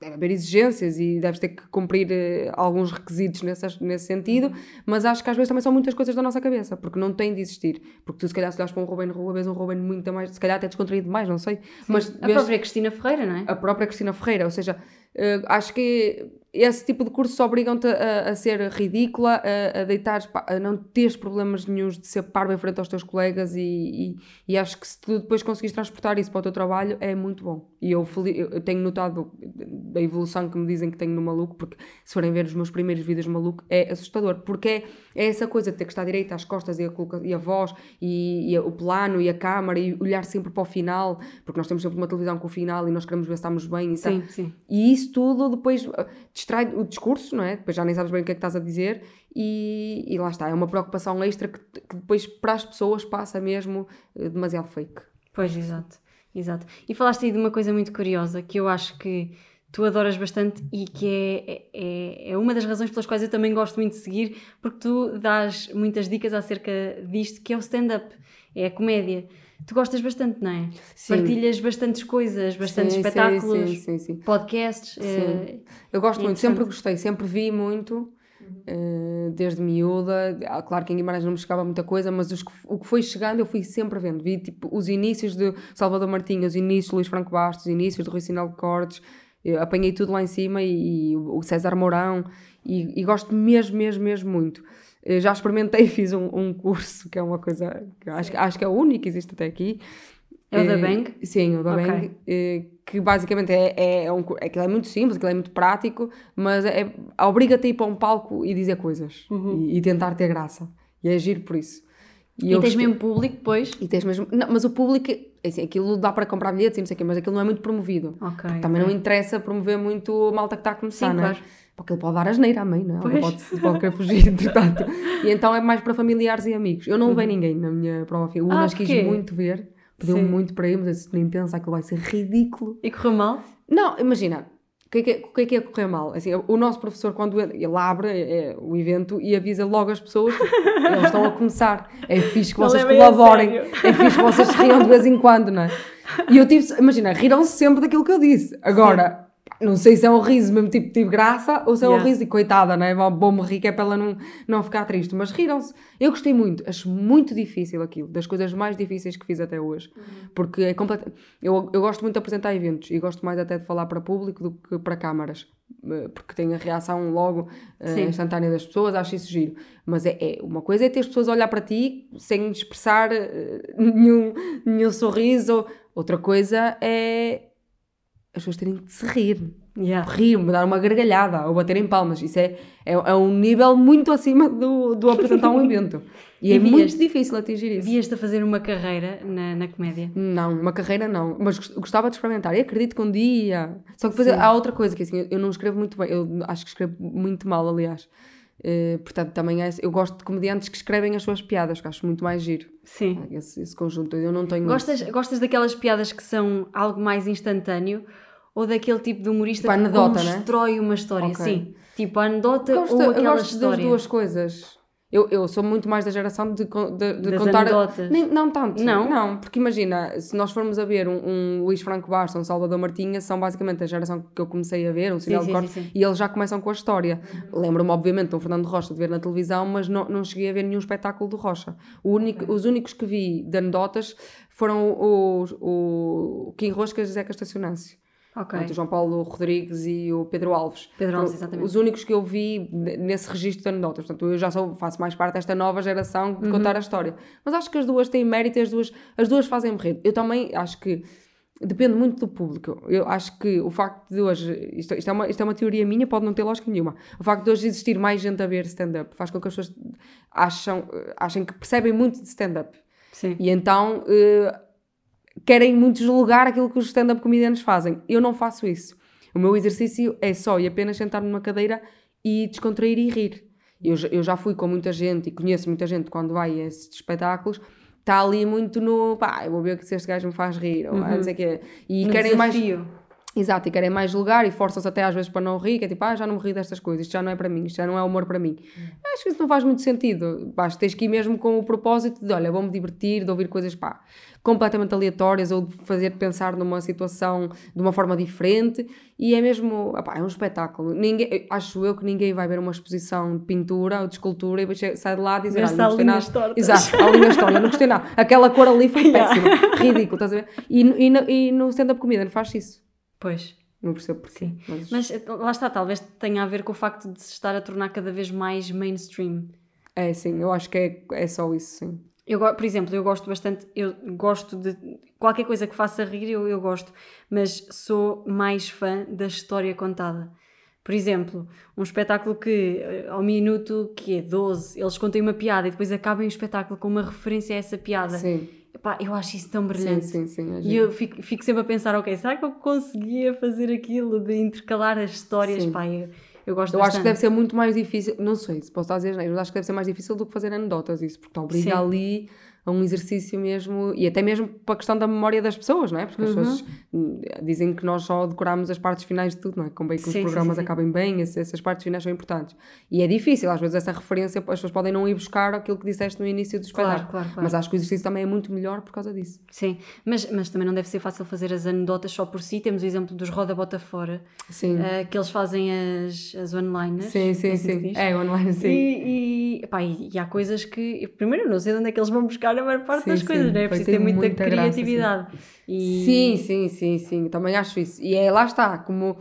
Speaker 2: deve haver exigências e deves ter que cumprir eh, alguns requisitos nesse, nesse sentido, mas acho que às vezes também são muitas coisas da nossa cabeça, porque não tem de existir. Porque tu, se calhar, se olhas para um Ruben Rua, vês um Ruben muito mais, se calhar até descontraído demais, não sei. Mas
Speaker 1: A
Speaker 2: vês
Speaker 1: própria Cristina Ferreira, não é?
Speaker 2: a própria Cristina Ferreira, ou seja, eh, acho que esse tipo de cursos obrigam-te a, a ser ridícula, a, a deitares, pá, a não teres problemas nenhums de ser parvo em frente aos teus colegas e, e, e acho que se tu depois conseguires transportar isso para o teu trabalho é muito bom. E eu, eu tenho notado da evolução que me dizem que tenho no Maluco, porque se forem ver os meus primeiros vídeos Maluco é assustador, porque é, é essa coisa de ter que estar direita às costas e a, e a voz e, o plano e a câmara e olhar sempre para o final, porque nós temos sempre uma televisão com o final e nós queremos ver se estamos bem e.
Speaker 1: Sim, sim.
Speaker 2: E isso tudo depois distrai o discurso, não é? Depois já nem sabes bem o que é que estás a dizer e, e lá está. É uma preocupação extra que, que depois para as pessoas passa mesmo uh, demasiado fake.
Speaker 1: Pois, exato, exato. E falaste aí de uma coisa muito curiosa que eu acho que tu adoras bastante e que é, é, é uma das razões pelas quais eu também gosto muito de seguir, porque tu dás muitas dicas acerca disto, que é o stand-up, é a comédia. Tu gostas bastante, não é?
Speaker 2: Sim.
Speaker 1: Partilhas bastantes coisas, bastantes
Speaker 2: Sim,
Speaker 1: espetáculos,
Speaker 2: Sim, sim, sim.
Speaker 1: podcasts. eh,
Speaker 2: Eu gosto
Speaker 1: É
Speaker 2: muito, sempre gostei, sempre vi muito, uh, desde miúda. Ah, Claro que em Guimarães não me chegava muita coisa, mas os o que foi chegando eu fui sempre vendo. Vi tipo, os inícios de Salvador Martinha, os inícios de Luís Franco Bastos, os inícios de Rui Sinal de Cortes. Eu apanhei tudo lá em cima e, e o César Mourão e, e gosto mesmo, mesmo, mesmo muito. Já experimentei, fiz um, um curso, que é uma coisa que acho, que- acho que é o único que existe até aqui.
Speaker 1: É o da
Speaker 2: Eh,
Speaker 1: Bang?
Speaker 2: Sim, o da
Speaker 1: Ok.
Speaker 2: Bang. eh, Que basicamente é, é, é um, aquilo é muito simples, aquilo é muito prático, mas é, obriga-te a ir para um palco e dizer coisas e, e tentar ter graça. E é giro por isso.
Speaker 1: E,
Speaker 2: eu
Speaker 1: tens
Speaker 2: gostei-
Speaker 1: mesmo público depois?
Speaker 2: e tens mesmo. Não, mas o público, é assim, aquilo dá para comprar bilhetes e não sei o quê, mas aquilo não é muito promovido.
Speaker 1: Ok.
Speaker 2: Também
Speaker 1: ok.
Speaker 2: não interessa promover muito a malta que está a começar,
Speaker 1: Sim,
Speaker 2: não é?
Speaker 1: claro.
Speaker 2: Porque ele pode dar asneira à mãe, não é? Ela pode, pode querer fugir, entretanto. E então é mais para familiares e amigos. Eu não levei ninguém na minha prova final. O
Speaker 1: Uhum. Ah,
Speaker 2: Unas quis muito ver, pediu-me
Speaker 1: Sim.
Speaker 2: muito para ir, mas nem pensa que vai ser ridículo.
Speaker 1: E correu mal?
Speaker 2: Não, imagina, o que é que é, que é, é correr mal? Assim, o nosso professor, quando ele, ele abre é, o evento e avisa logo as pessoas, tipo, eles estão a começar. É fixe que
Speaker 1: Não
Speaker 2: vocês colaborem, é fixe que vocês riam de vez em quando, não é? E eu tive, imagina, riram-se sempre daquilo que eu disse. Agora, não sei se é um riso mesmo tipo, tive graça ou se é um
Speaker 1: Yeah.
Speaker 2: riso de coitada, não é? Vou-me rir que é para ela não, não ficar triste. Mas riram-se. Eu gostei muito, acho muito difícil aquilo, das coisas mais difíceis que fiz até hoje. Porque é completo. Eu, eu gosto muito de apresentar eventos e gosto mais até de falar para público do que para câmaras. eh, Porque tem a reação logo
Speaker 1: Sim.
Speaker 2: instantânea das pessoas, acho isso giro. Mas é, é- uma coisa é ter as pessoas a olhar para ti sem expressar eh, nenhum, nenhum sorriso. Outra coisa é as pessoas terem de se rir.
Speaker 1: Yeah.
Speaker 2: Rir, me dar uma gargalhada ou baterem palmas. Isso é, é, é um nível muito acima do, do apresentar um evento. E,
Speaker 1: E
Speaker 2: é muito
Speaker 1: vias-
Speaker 2: difícil atingir isso.
Speaker 1: Vias-te a fazer uma carreira na, na comédia?
Speaker 2: Não, uma carreira não, mas gost- gostava de experimentar e acredito que um dia. Só que depois
Speaker 1: Sim.
Speaker 2: há outra coisa que assim, eu não escrevo muito bem, eu acho que escrevo muito mal, aliás. Eh, portanto, também é, eu gosto de comediantes que escrevem as suas piadas, que acho muito mais giro.
Speaker 1: Sim.
Speaker 2: Esse, esse conjunto, eu não tenho.
Speaker 1: Gostas, gostas daquelas piadas que são algo mais instantâneo ou daquele tipo de humorista
Speaker 2: Tipo
Speaker 1: que
Speaker 2: anedota, né?
Speaker 1: constrói uma história?
Speaker 2: Ok.
Speaker 1: Sim. Tipo a anedota
Speaker 2: gosto,
Speaker 1: ou
Speaker 2: eu
Speaker 1: aquela
Speaker 2: gosto
Speaker 1: história.
Speaker 2: das duas coisas. Eu, eu sou muito mais da geração de, de, de
Speaker 1: Das
Speaker 2: contar.
Speaker 1: anedotas.
Speaker 2: Nem- não tanto.
Speaker 1: Não?
Speaker 2: Não, porque imagina, se nós formos a ver um, um Luís Franco Bastos, um Salvador Martinha, são basicamente a geração que eu comecei a ver, um sinal
Speaker 1: sim,
Speaker 2: de corte,
Speaker 1: sim, sim.
Speaker 2: e eles já começam com a história. Lembro-me, obviamente, do Fernando Rocha de ver na televisão, mas não, não cheguei a ver nenhum espetáculo do Rocha. Único, Os únicos que vi de anedotas foram o, o, o Kim Roscas e Zeca Estacionâncio.
Speaker 1: Ok.
Speaker 2: Portanto, o João Paulo Rodrigues e o Pedro Alves.
Speaker 1: Pedro Alves, exatamente.
Speaker 2: Os únicos que eu vi nesse registro de anedotas. Portanto, eu já sou, faço mais parte desta nova geração de
Speaker 1: Uhum.
Speaker 2: contar a história. Mas acho que as duas têm mérito e as duas, as duas fazem rir. Eu também acho que depende muito do público. Eu acho que o facto de hoje, isto, isto, é uma, isto é uma teoria minha, pode não ter lógica nenhuma. O facto de hoje existir mais gente a ver stand-up faz com que as pessoas acham, achem que percebem muito de stand-up.
Speaker 1: Sim.
Speaker 2: E então eh, querem muito julgar aquilo que os stand-up comediantes fazem. Eu não faço isso. O meu exercício é só e apenas sentar-me numa cadeira e descontrair e rir. Eu, já- eu já fui com muita gente e conheço muita gente quando vai a esses espetáculos. Está ali muito no pá, eu vou ver se este gajo me faz rir, ou ah, não sei o quê. E
Speaker 1: No
Speaker 2: querem mais. Exato, e querem mais julgar e forçam-se até às vezes para não rir, que é tipo, ah, já não me ri destas coisas, isto já não é para mim, isto já não é humor para mim. Acho que isso não faz muito sentido. Basta, tens que ir mesmo com o propósito de, olha, vou-me divertir, de ouvir coisas, pá, completamente aleatórias ou de fazer pensar numa situação de uma forma diferente e é mesmo, ah, pá, é um espetáculo. Ninguém, acho eu que ninguém vai ver uma exposição de pintura ou de escultura e sai de lá e dizer, olha, não gostei nada.
Speaker 1: tortas.
Speaker 2: Exato, tortas, não gostei nada. Aquela cor ali foi péssima, ridículo, estás a ver? E, no- e, e no stand-up comedian faz isso.
Speaker 1: Pois.
Speaker 2: Não percebo porquê.
Speaker 1: Sim.
Speaker 2: Mas,
Speaker 1: Mas eh, lá está, talvez tenha a ver com o facto de se estar a tornar cada vez mais mainstream.
Speaker 2: é sim, eu acho que é, é só isso, sim.
Speaker 1: Eu, por exemplo, eu gosto bastante, eu gosto de qualquer coisa que faça rir, eu, eu gosto, mas sou mais fã da história contada. Por exemplo, um espetáculo que eh, ao minuto que é 12, eles contem uma piada e depois acabem o espetáculo com uma referência a essa piada.
Speaker 2: Sim,
Speaker 1: Epá, eu acho isso tão
Speaker 2: sim,
Speaker 1: brilhante.
Speaker 2: sim, sim. é
Speaker 1: E eu fico, fico sempre a pensar, ok, será que eu conseguia fazer aquilo de intercalar as histórias?
Speaker 2: Sim.
Speaker 1: Pá, eu, eu gosto
Speaker 2: Eu acho que
Speaker 1: bastante.
Speaker 2: deve ser muito mais difícil, não sei se posso estar a dizer, mas acho que deve ser mais difícil do que fazer anedotas, isso, porque te obriga
Speaker 1: Sim.
Speaker 2: ali a um exercício mesmo, e até mesmo para a questão da memória das pessoas, não é? Porque as
Speaker 1: Uhum.
Speaker 2: pessoas hum, dizem que nós só decoramos as partes finais de tudo, não é? Convém que os
Speaker 1: Sim, sim,
Speaker 2: programas
Speaker 1: sim, sim.
Speaker 2: acabem bem, essas partes finais são importantes. E é difícil, às vezes essa referência, as pessoas podem não ir buscar aquilo que disseste no início do
Speaker 1: Claro,
Speaker 2: espetáculo.
Speaker 1: claro, claro.
Speaker 2: Mas acho que o exercício também é muito melhor por causa disso.
Speaker 1: Sim, mas, mas também não deve ser fácil fazer as anedotas só por si. Temos o exemplo dos Roda Bota Fora,
Speaker 2: Sim,
Speaker 1: eh, que eles fazem as, as one-liners.
Speaker 2: sim, sim,
Speaker 1: é assim
Speaker 2: sim. É, online, sim.
Speaker 1: E, e, epá, e, e há coisas que. Primeiro, não sei de onde é que eles vão buscar a maior parte
Speaker 2: Sim,
Speaker 1: das coisas,
Speaker 2: sim.
Speaker 1: não é? Preciso ter muita,
Speaker 2: muita graça, sim.
Speaker 1: criatividade. E-
Speaker 2: Sim, sim, sim, sim, também acho isso. E é lá está, como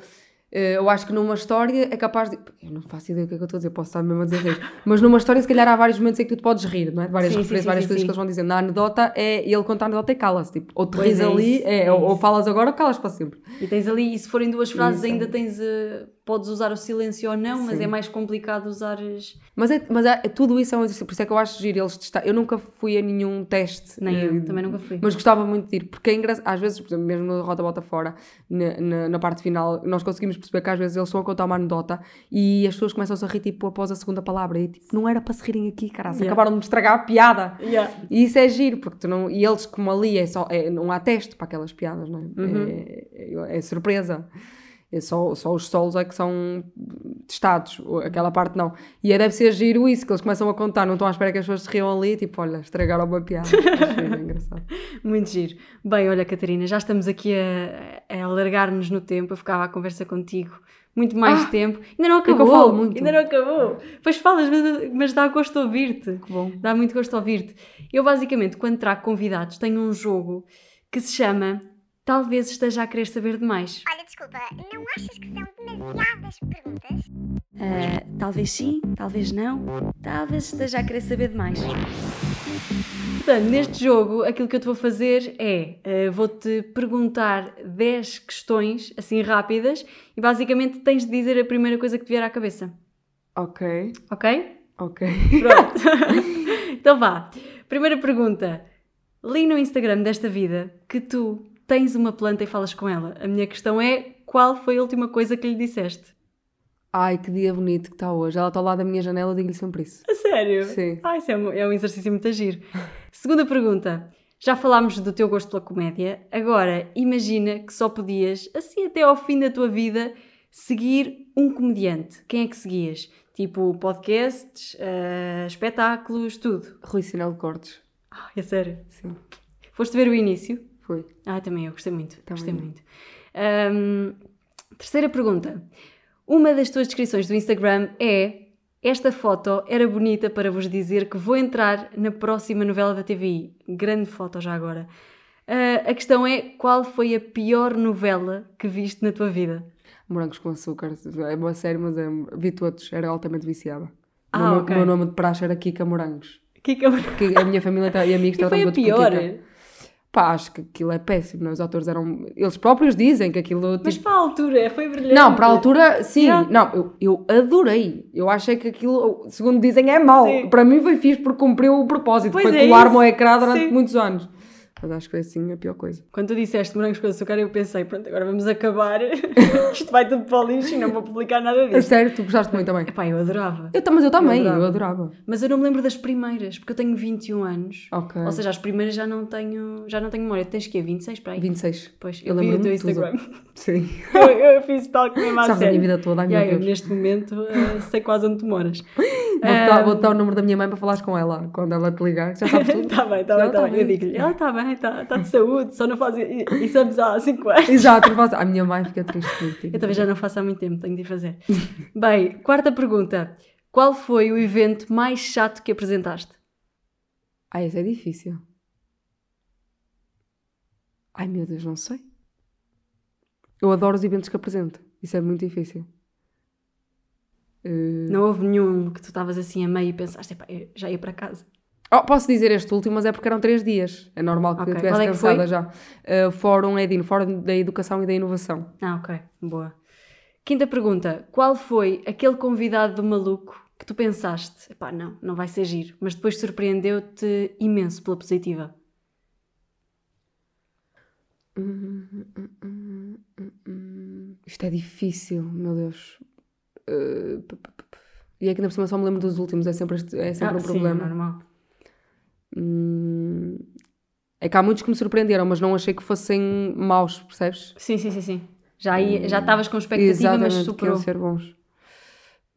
Speaker 2: Eh, Eu acho que numa história é capaz de. Eu não faço ideia do que é que eu estou a dizer, posso estar mesmo a dizer isto. Mas numa história, se calhar, há vários momentos em que tu te podes rir, não é? Várias
Speaker 1: Sim,
Speaker 2: referências,
Speaker 1: sim,
Speaker 2: várias
Speaker 1: sim,
Speaker 2: coisas que eles vão dizendo. Na anedota, é ele conta a anedota e cala-se. Tipo, ou te
Speaker 1: Pois
Speaker 2: ris
Speaker 1: é
Speaker 2: ali,
Speaker 1: isso,
Speaker 2: é,
Speaker 1: é
Speaker 2: ou, ou falas agora ou calas para sempre.
Speaker 1: E tens ali, e se forem duas frases,
Speaker 2: Isso.
Speaker 1: ainda tens. eh, podes usar o silêncio ou não, mas
Speaker 2: Sim.
Speaker 1: é mais complicado usares.
Speaker 2: Mas, é, mas é, tudo isso é um exercício, por isso é que eu acho giro eles testar. Eu nunca fui a nenhum teste.
Speaker 1: Nem
Speaker 2: eh,
Speaker 1: eu, também nunca fui.
Speaker 2: Mas gostava muito de ir, porque é engraçado. Às vezes, por exemplo, mesmo no Rota Bota Fora, na, na, na parte final, nós conseguimos perceber que às vezes eles estão a contar uma anedota e as pessoas começam-se a rir tipo após a segunda palavra. E tipo, não era para se rirem aqui, caralho.
Speaker 1: Yeah.
Speaker 2: Acabaram de me estragar a piada.
Speaker 1: Yeah.
Speaker 2: E isso é giro, porque tu não. E eles, como ali, é só, é, não há teste para aquelas piadas, não é?
Speaker 1: Uhum.
Speaker 2: É, é- é surpresa. É só, só os solos é que são testados, aquela parte não. E aí deve ser giro isso, que eles começam a contar, não estão à espera que as pessoas se riam ali, tipo, olha, estragaram uma piada. É engraçado.
Speaker 1: Muito giro. Bem, olha, Catarina, já estamos aqui a, a alargar-nos no tempo. Eu ficava à conversa contigo muito mais
Speaker 2: Ah,
Speaker 1: tempo. Ainda não
Speaker 2: é
Speaker 1: acabou. Ainda não acabou. Pois falas, mas, mas dá gosto ouvir-te.
Speaker 2: Que bom.
Speaker 1: Dá muito gosto ouvir-te. Eu, basicamente, quando trago convidados, tenho um jogo que se chama Talvez Esteja a Querer Saber Demais.
Speaker 3: Olha, desculpa, não achas que são demasiadas perguntas?
Speaker 1: Ah, talvez sim, talvez não. Talvez esteja a querer saber demais. Portanto, neste jogo, aquilo que eu te vou fazer é: eh, vou-te perguntar 10 questões, assim rápidas, e basicamente tens de dizer a primeira coisa que te vier à cabeça.
Speaker 2: Ok,
Speaker 1: Ok?
Speaker 2: ok.
Speaker 1: Pronto. então vá. Primeira pergunta. Li no Instagram desta vida que tu tens uma planta e falas com ela. A minha questão é: qual foi a última coisa que lhe disseste?
Speaker 2: Ai, que dia bonito que está hoje. Ela está ao lado da minha janela, digo-lhe sempre isso.
Speaker 1: A sério?
Speaker 2: Sim.
Speaker 1: Ah, isso é um, é um exercício muito giro. Segunda pergunta. Já falámos do teu gosto pela comédia. Agora, imagina que só podias, assim até ao fim da tua vida, seguir um comediante. Quem é que seguias? Tipo, podcasts, eh, espetáculos, tudo.
Speaker 2: Rui Sinal de Cortes.
Speaker 1: Ah, é sério?
Speaker 2: Sim,
Speaker 1: Foste ver o início?
Speaker 2: Foi.
Speaker 1: Ah, também eu, gostei muito.
Speaker 2: Também
Speaker 1: gostei muito. Ahm, terceira pergunta. Uma das tuas descrições do Instagram é esta foto era bonita para vos dizer que vou entrar na próxima novela da TVI. Grande foto já agora. Ah, a questão é qual foi a pior novela que viste na tua vida?
Speaker 2: Morangos com açúcar. É uma série, mas é... vi todos. Era altamente viciada.
Speaker 1: Ah,
Speaker 2: o meu,
Speaker 1: ok.
Speaker 2: o meu nome de praxe era Kika Morangos.
Speaker 1: Eu-
Speaker 2: Porque a minha família tá- e amigos
Speaker 1: E foi
Speaker 2: tratavam
Speaker 1: a pior.
Speaker 2: Kika. Pá, acho que aquilo é péssimo, não é? Os atores eram. Eles próprios dizem que aquilo.
Speaker 1: Mas
Speaker 2: tipo,
Speaker 1: para a altura, foi brilhante.
Speaker 2: Não, para a altura, sim.
Speaker 1: Yeah.
Speaker 2: Não, eu, eu adorei. Eu achei que aquilo, segundo dizem, é mau.
Speaker 1: Sim.
Speaker 2: Para mim foi fixe porque cumpriu o propósito.
Speaker 1: Pois
Speaker 2: foi
Speaker 1: é
Speaker 2: colar-me ao ecrã durante
Speaker 1: Sim.
Speaker 2: muitos anos. Mas acho que foi assim a pior coisa.
Speaker 1: Quando tu disseste morangos com açúcar, eu pensei, pronto, agora vamos acabar. Isto vai tudo para o lixo e não vou publicar nada
Speaker 2: A
Speaker 1: disso.
Speaker 2: sério, tu gostaste muito também.
Speaker 1: Epá, eu adorava.
Speaker 2: Eu, mas eu também, eu
Speaker 1: adorava.
Speaker 2: adorava.
Speaker 1: Mas eu não me lembro das primeiras, porque eu tenho 21 anos.
Speaker 2: Ok.
Speaker 1: Ou seja, as primeiras já não tenho, já não tenho memória. Tens que 26 para aí?
Speaker 2: 26.
Speaker 1: Pois,
Speaker 2: Eu
Speaker 1: eu,
Speaker 2: lembro-me
Speaker 1: teu
Speaker 2: de tudo.
Speaker 1: Instagram.
Speaker 2: Sim.
Speaker 1: eu, eu fiz tal que mesmo à
Speaker 2: Sabes a minha vida toda, ai
Speaker 1: Yeah,
Speaker 2: meu
Speaker 1: eu
Speaker 2: Deus.
Speaker 1: neste momento eh, sei quase onde tu moras.
Speaker 2: Dar, vou-te dar o número da minha mãe para falares com ela quando ela te ligar. Já sabes tudo.
Speaker 1: Está bem, está bem, está
Speaker 2: tá
Speaker 1: bem. Eu digo-lhe, ela está bem, está tá de saúde, só não faz i- exames há 5 anos.
Speaker 2: Exato, não faço- a minha mãe fica triste comigo.
Speaker 1: Eu também já não faço há muito tempo, tenho de fazer. Bem, quarta pergunta. Qual foi o evento mais chato que apresentaste?
Speaker 2: Ai, isso é difícil. Ai meu Deus, não sei. Eu adoro os eventos que apresento. Isso é muito difícil. Eh,
Speaker 1: Não houve nenhum que tu estavas assim a meio e pensaste, "Epá, eu já ia para casa.
Speaker 2: Oh, posso dizer este último, mas é porque eram três dias. É normal que
Speaker 1: Ok,
Speaker 2: eu estivesse
Speaker 1: é
Speaker 2: cansada já. Eh, Fórum EDIN, Fórum da Educação e da Inovação.
Speaker 1: Ah, ok, boa. Quinta pergunta. Qual foi aquele convidado do maluco que tu pensaste, epá, não, não vai ser giro, mas depois surpreendeu-te imenso pela positiva?
Speaker 2: Isto é difícil, meu Deus. P- E é que ainda por cima só me lembro dos últimos, é sempre, este- é sempre
Speaker 1: ah,
Speaker 2: um problema.
Speaker 1: Sim, normal.
Speaker 2: Hum, É que há muitos que me surpreenderam, mas não achei que fossem maus, percebes?
Speaker 1: Sim, sim, sim, sim. Já, já estavas com expectativa, mas superou.
Speaker 2: ser bons.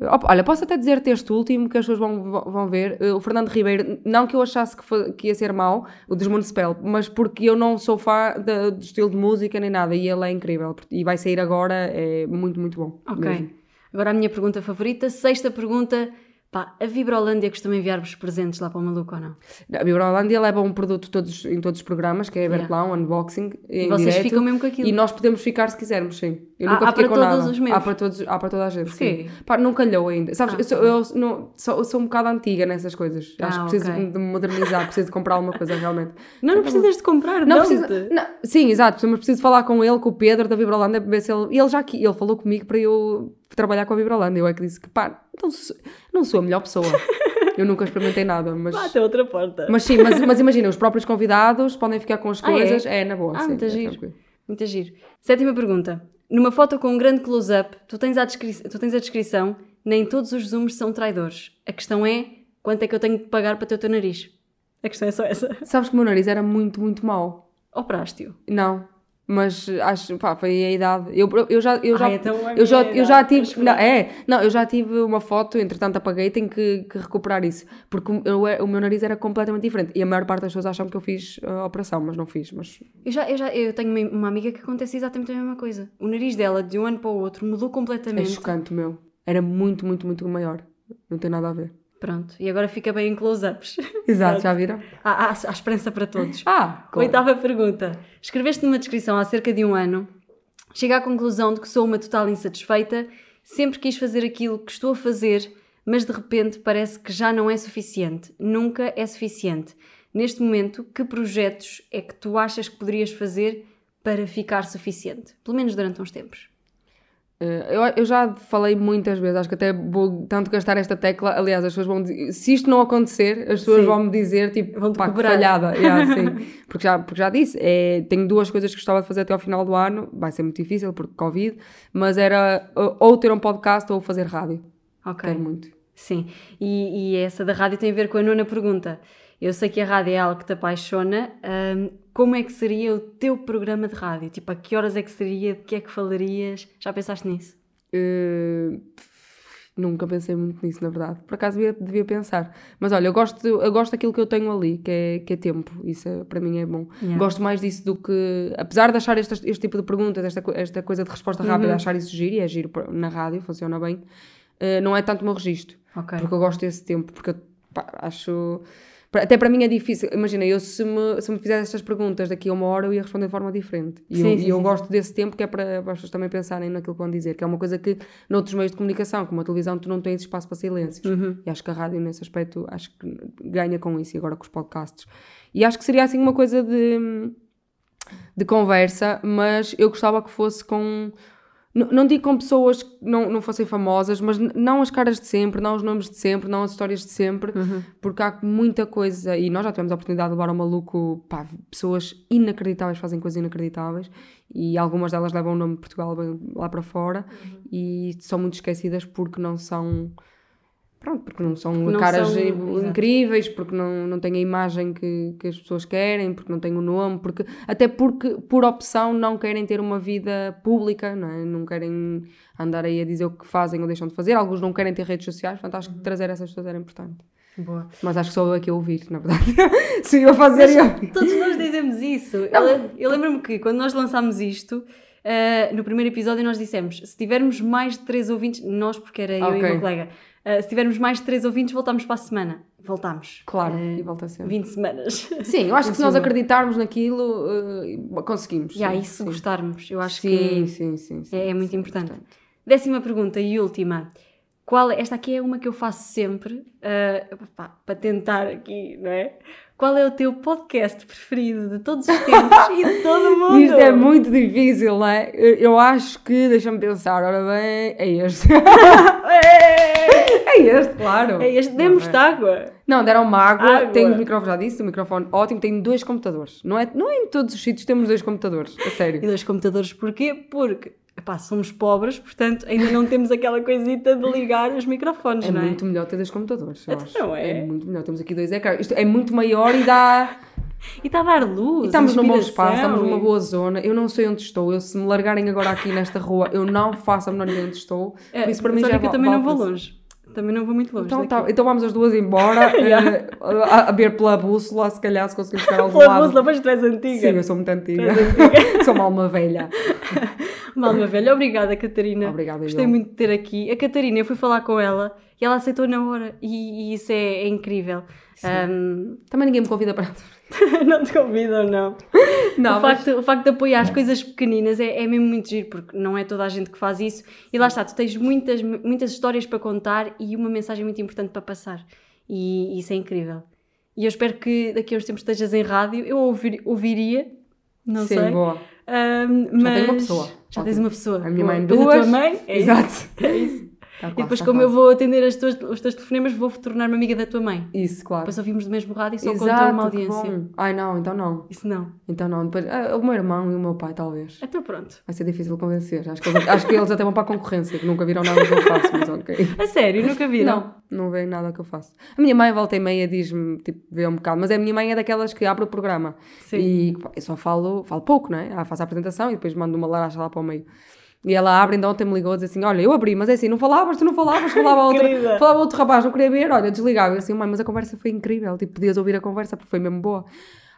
Speaker 2: Opa, Olha, posso até dizer-te este último que as pessoas vão, vão- ver. Eh, O Fernando Ribeiro, não que eu achasse que, fo- que ia ser mau, o dos Municipal, mas porque eu não sou fã da- do estilo de música nem nada e ele é incrível. E vai sair agora, é muito, muito bom.
Speaker 1: Ok.
Speaker 2: mesmo.
Speaker 1: Agora a minha pergunta favorita. Sexta pergunta. Pá, a Vibrolândia costuma enviar-vos presentes lá para o maluco ou não?
Speaker 2: A Bibrolândia leva um produto todos, em todos os programas, que é aberto
Speaker 1: Yeah.
Speaker 2: lá, um unboxing. Em
Speaker 1: E vocês
Speaker 2: direto,
Speaker 1: ficam mesmo com aquilo?
Speaker 2: E nós podemos ficar se quisermos, sim. Eu
Speaker 1: Há-
Speaker 2: nunca
Speaker 1: há
Speaker 2: fiquei
Speaker 1: para
Speaker 2: com
Speaker 1: todos
Speaker 2: nada.
Speaker 1: os membros?
Speaker 2: Há para, todos, há para toda a gente.
Speaker 1: Porquê?
Speaker 2: Sim. Pá, não calhou ainda. Sabes,
Speaker 1: Ah,
Speaker 2: eu, sou, eu não, sou, eu sou um bocado antiga nessas coisas.
Speaker 1: Ah,
Speaker 2: Acho que preciso
Speaker 1: ok.
Speaker 2: de me modernizar, preciso de comprar alguma coisa realmente.
Speaker 1: Não, não precisas de comprar,
Speaker 2: Não
Speaker 1: não.
Speaker 2: precisa, não, sim, exato, mas preciso falar com ele, com o Pedro da Vibrolândia, para ver se ele. Ele já aqui, ele falou comigo para eu trabalhar com a Vibrolândia. Eu é que disse que, pá, não sou, não sou a melhor pessoa. eu nunca experimentei nada, mas.
Speaker 1: Até outra porta.
Speaker 2: Mas sim, mas, mas imagina, os próprios convidados podem ficar com as
Speaker 1: Ah, é?
Speaker 2: coisas. é? na boa.
Speaker 1: Ah,
Speaker 2: sim,
Speaker 1: muito
Speaker 2: é
Speaker 1: giro.
Speaker 2: tranquilo.
Speaker 1: Muito giro. Sétima pergunta. Numa foto com um grande close-up, tu, tens a descri- tu tens a descrição, nem todos os zooms são traidores. A questão é, quanto é que eu tenho de pagar para ter o teu nariz? A questão é só essa.
Speaker 2: Sabes que o meu nariz era muito, muito mau.
Speaker 1: Operaste-o.
Speaker 2: Não. Mas acho, pá, foi a idade. Eu, eu já, eu já,
Speaker 1: Ah, então é
Speaker 2: eu já, eu já tive, não, é, não, eu já tive uma foto, entretanto apaguei, tenho que, que recuperar isso, porque o, eu, o meu nariz era completamente diferente e a maior parte das pessoas acham que eu fiz a operação, mas não fiz, mas
Speaker 1: Eu, já, eu, já, eu tenho uma, amiga que acontece exatamente a mesma coisa. O nariz dela, de um ano para o outro, mudou
Speaker 2: é
Speaker 1: completamente.
Speaker 2: chocante o meu. Era muito, muito, muito maior. Não tem nada a ver.
Speaker 1: Pronto. E agora fica bem em close-ups.
Speaker 2: Exato, já viram?
Speaker 1: há, há, há esperança para todos.
Speaker 2: Ah, claro.
Speaker 1: Oitava pergunta. Escreveste numa descrição há cerca de um ano. Chega à conclusão de que sou uma total insatisfeita. Sempre quis fazer aquilo que estou a fazer, mas de repente parece que já não é suficiente. Nunca é suficiente. Neste momento, que projetos é que tu achas que poderias fazer para ficar suficiente? Pelo menos durante uns tempos.
Speaker 2: Eh, Eu, eu já falei muitas vezes, acho que até vou tanto gastar esta tecla. Aliás, as pessoas vão dizer, se isto não acontecer, as pessoas
Speaker 1: Sim.
Speaker 2: vão me dizer, tipo,
Speaker 1: Vão-te
Speaker 2: pá, que falhada. Yeah, porque, já, porque já disse, é, tenho duas coisas que gostava de fazer até ao final do ano, vai ser muito difícil porque Covid, mas era ou ter um podcast ou fazer rádio.
Speaker 1: Ok.
Speaker 2: Quero muito.
Speaker 1: Sim. E, e essa da rádio tem a ver com a nona pergunta. Eu sei que a rádio é algo que te apaixona. hum, como é que seria o teu programa de rádio? Tipo, a que horas é que seria? De que é que falarias? Já pensaste nisso?
Speaker 2: Uh, nunca pensei muito nisso, na verdade. Por acaso devia, devia pensar. Mas olha, eu gosto, eu gosto daquilo que eu tenho ali, que é, que é tempo. Isso é- para mim é bom.
Speaker 1: Yeah.
Speaker 2: Gosto mais disso do que. Apesar de achar este, este tipo de perguntas, esta, esta coisa de resposta rápida,
Speaker 1: Uhum.
Speaker 2: achar isso giro, e é giro na rádio, funciona bem, uh, não é tanto o meu registro.
Speaker 1: Ok.
Speaker 2: Porque eu gosto desse tempo, porque eu pá, acho. Até para mim é difícil. Imagina, eu se me, se me fizesse estas perguntas daqui a uma hora, eu ia responder de forma diferente. E
Speaker 1: Sim,
Speaker 2: eu,
Speaker 1: sim,
Speaker 2: eu
Speaker 1: sim,
Speaker 2: gosto desse tempo que é para, para as pessoas também pensarem naquilo que vão dizer, que é uma coisa que noutros meios de comunicação, como a televisão, tu não tens espaço para silêncios.
Speaker 1: Uhum.
Speaker 2: E acho que a rádio, nesse aspecto, acho que ganha com isso, e agora com os podcasts. E acho que seria assim uma coisa de, de conversa, mas eu gostava que fosse com. Não, não digo com pessoas que não, não fossem famosas, mas não as caras de sempre, não os nomes de sempre, não as histórias de sempre, porque há muita coisa, e nós já tivemos a oportunidade de levar ao maluco pá, pessoas inacreditáveis, fazem coisas inacreditáveis, e algumas delas levam o nome de Portugal lá para fora, e são muito esquecidas porque não são. Pronto, porque não são
Speaker 1: não
Speaker 2: caras
Speaker 1: são- exato.
Speaker 2: incríveis, porque não, não têm a imagem que, que as pessoas querem, porque não têm o nome, porque até porque, por opção, não querem ter uma vida pública, não, é? não querem andar aí a dizer o que fazem ou deixam de fazer. Alguns não querem ter redes sociais, portanto acho que trazer essas pessoas era importante.
Speaker 1: Boa.
Speaker 2: Mas acho que sou eu aqui a ouvir, na verdade. Se eu a fazer, eu.
Speaker 1: Todos nós dizemos isso. Eu, eu lembro-me que quando nós lançámos isto, ah, no primeiro episódio nós dissemos, se tivermos mais de três ouvintes, nós porque era eu e o meu colega, ah, se tivermos mais de três ouvintes voltamos para a semana. Voltámos.
Speaker 2: Claro,
Speaker 1: Ah,
Speaker 2: e volta sempre.
Speaker 1: 20 semanas.
Speaker 2: Sim, eu acho que se nós acreditarmos naquilo, eh, conseguimos.
Speaker 1: E aí,
Speaker 2: sim,
Speaker 1: se
Speaker 2: sim.
Speaker 1: gostarmos, eu acho
Speaker 2: sim,
Speaker 1: que
Speaker 2: sim, sim, sim,
Speaker 1: é, é muito
Speaker 2: sim,
Speaker 1: importante. Décima pergunta e última. Qual é- esta aqui é uma que eu faço sempre, pá, para tentar aqui, não é? Qual é o teu podcast preferido de todos os tempos e de todo o mundo?
Speaker 2: Isto é muito difícil, não é? Eu eu acho que, deixa-me pensar, ora bem, é este. é este, claro.
Speaker 1: É este, demos-te água.
Speaker 2: Não, deram-me água,
Speaker 1: Água.
Speaker 2: tenho o microfone, já disse, o microfone ótimo, tenho dois computadores. Não é, não é em todos os sítios temos dois computadores, a
Speaker 1: E
Speaker 2: sério.
Speaker 1: dois computadores porquê? Porque epá, somos pobres, portanto ainda não temos aquela coisita de ligar os microfones,
Speaker 2: É
Speaker 1: não é?
Speaker 2: muito melhor ter dois computadores,
Speaker 1: não é?
Speaker 2: muito melhor, temos aqui dois ecrãs. Isto é muito maior e dá...
Speaker 1: E está a dar luz.
Speaker 2: E estamos num bom espaço, estamos numa
Speaker 1: e-
Speaker 2: boa zona. Eu não sei onde estou. Eu, se me largarem agora aqui nesta rua, eu não faço a menor ideia onde estou.
Speaker 1: É,
Speaker 2: Por isso, para mim, já
Speaker 1: que eu também não vou longe. Também não vou muito longe.
Speaker 2: Então, tá, então vamos as duas embora, eh, a, a ver pela bússola, se calhar se conseguimos chegar ao
Speaker 1: Pela
Speaker 2: lado.
Speaker 1: bússola, mas tu és antiga.
Speaker 2: Sim, eu sou muito antiga.
Speaker 1: És
Speaker 2: sou uma alma velha.
Speaker 1: Uma alma velha. Obrigada, Catarina.
Speaker 2: Obrigada,
Speaker 1: Gostei
Speaker 2: eu.
Speaker 1: muito de ter aqui. A Catarina, eu fui falar com ela e ela aceitou na hora. E, e isso é, é incrível. Ahm,
Speaker 2: Também ninguém me convida para.
Speaker 1: não te convidam, não.
Speaker 2: Não,
Speaker 1: o,
Speaker 2: mas-
Speaker 1: facto, o facto de apoiar as coisas pequeninas é, é mesmo muito giro, porque não é toda a gente que faz isso. E lá está, tu tens muitas, muitas histórias para contar e uma mensagem muito importante para passar. E isso é incrível. E eu espero que daqui a uns tempos estejas em rádio. Eu ouvir- ouviria, não
Speaker 2: Sim,
Speaker 1: sei.
Speaker 2: boa.
Speaker 1: Ahm,
Speaker 2: Já tenho uma
Speaker 1: mas-
Speaker 2: pessoa.
Speaker 1: Já
Speaker 2: Ótimo.
Speaker 1: tens uma pessoa.
Speaker 2: A minha
Speaker 1: Boa.
Speaker 2: mãe duas.
Speaker 1: A tua mãe? É
Speaker 2: Exato.
Speaker 1: Isso. É isso.
Speaker 2: Tá
Speaker 1: E depois,
Speaker 2: tá
Speaker 1: como eu vou atender as tuas, os teus telefonemas, vou tornar-me amiga da tua mãe.
Speaker 2: Isso, claro.
Speaker 1: Depois ouvimos do mesmo rádio e só conta uma audiência.
Speaker 2: Ai não, então não.
Speaker 1: Isso não.
Speaker 2: Então não. Depois, ah, o meu irmão e o meu pai, talvez.
Speaker 1: Então pronto.
Speaker 2: Vai ser difícil convencer. Acho que, eles, acho que eles até vão para a concorrência, que nunca viram nada que eu faço, mas ok.
Speaker 1: A sério, nunca viram?
Speaker 2: Não, não veio nada que eu faço. A minha mãe, volta e meia, diz-me, tipo, vê um bocado, mas a minha mãe é daquelas que abre o programa.
Speaker 1: Sim.
Speaker 2: E eu só falo, falo pouco, não é? Faz a apresentação e depois mando uma laranja lá para o meio. E ela abre, então ontem me ligou a dizer assim: Olha, eu abri, mas é assim, não falavas, tu não falavas, falava
Speaker 1: Querida.
Speaker 2: falava outro rapaz, não queria ver, olha, desligava. Eu assim, mãe, mas a conversa foi incrível, tipo, podias ouvir a conversa porque foi mesmo boa.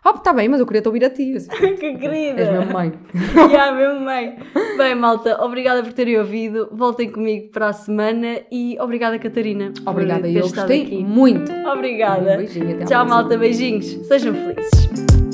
Speaker 2: Ah, tá bem, mas eu queria te ouvir a ti. Assim,
Speaker 1: que querida.
Speaker 2: És mesmo mãe.
Speaker 1: Já, mesmo mãe. Bem, malta, obrigada por terem ouvido. Voltem comigo para a semana e obrigada, Catarina.
Speaker 2: Obrigada, eu gostei
Speaker 1: aqui.
Speaker 2: muito.
Speaker 1: Obrigada.
Speaker 2: Um beijinho, até
Speaker 1: Tchau, malta. Beijinhos. Sejam felizes.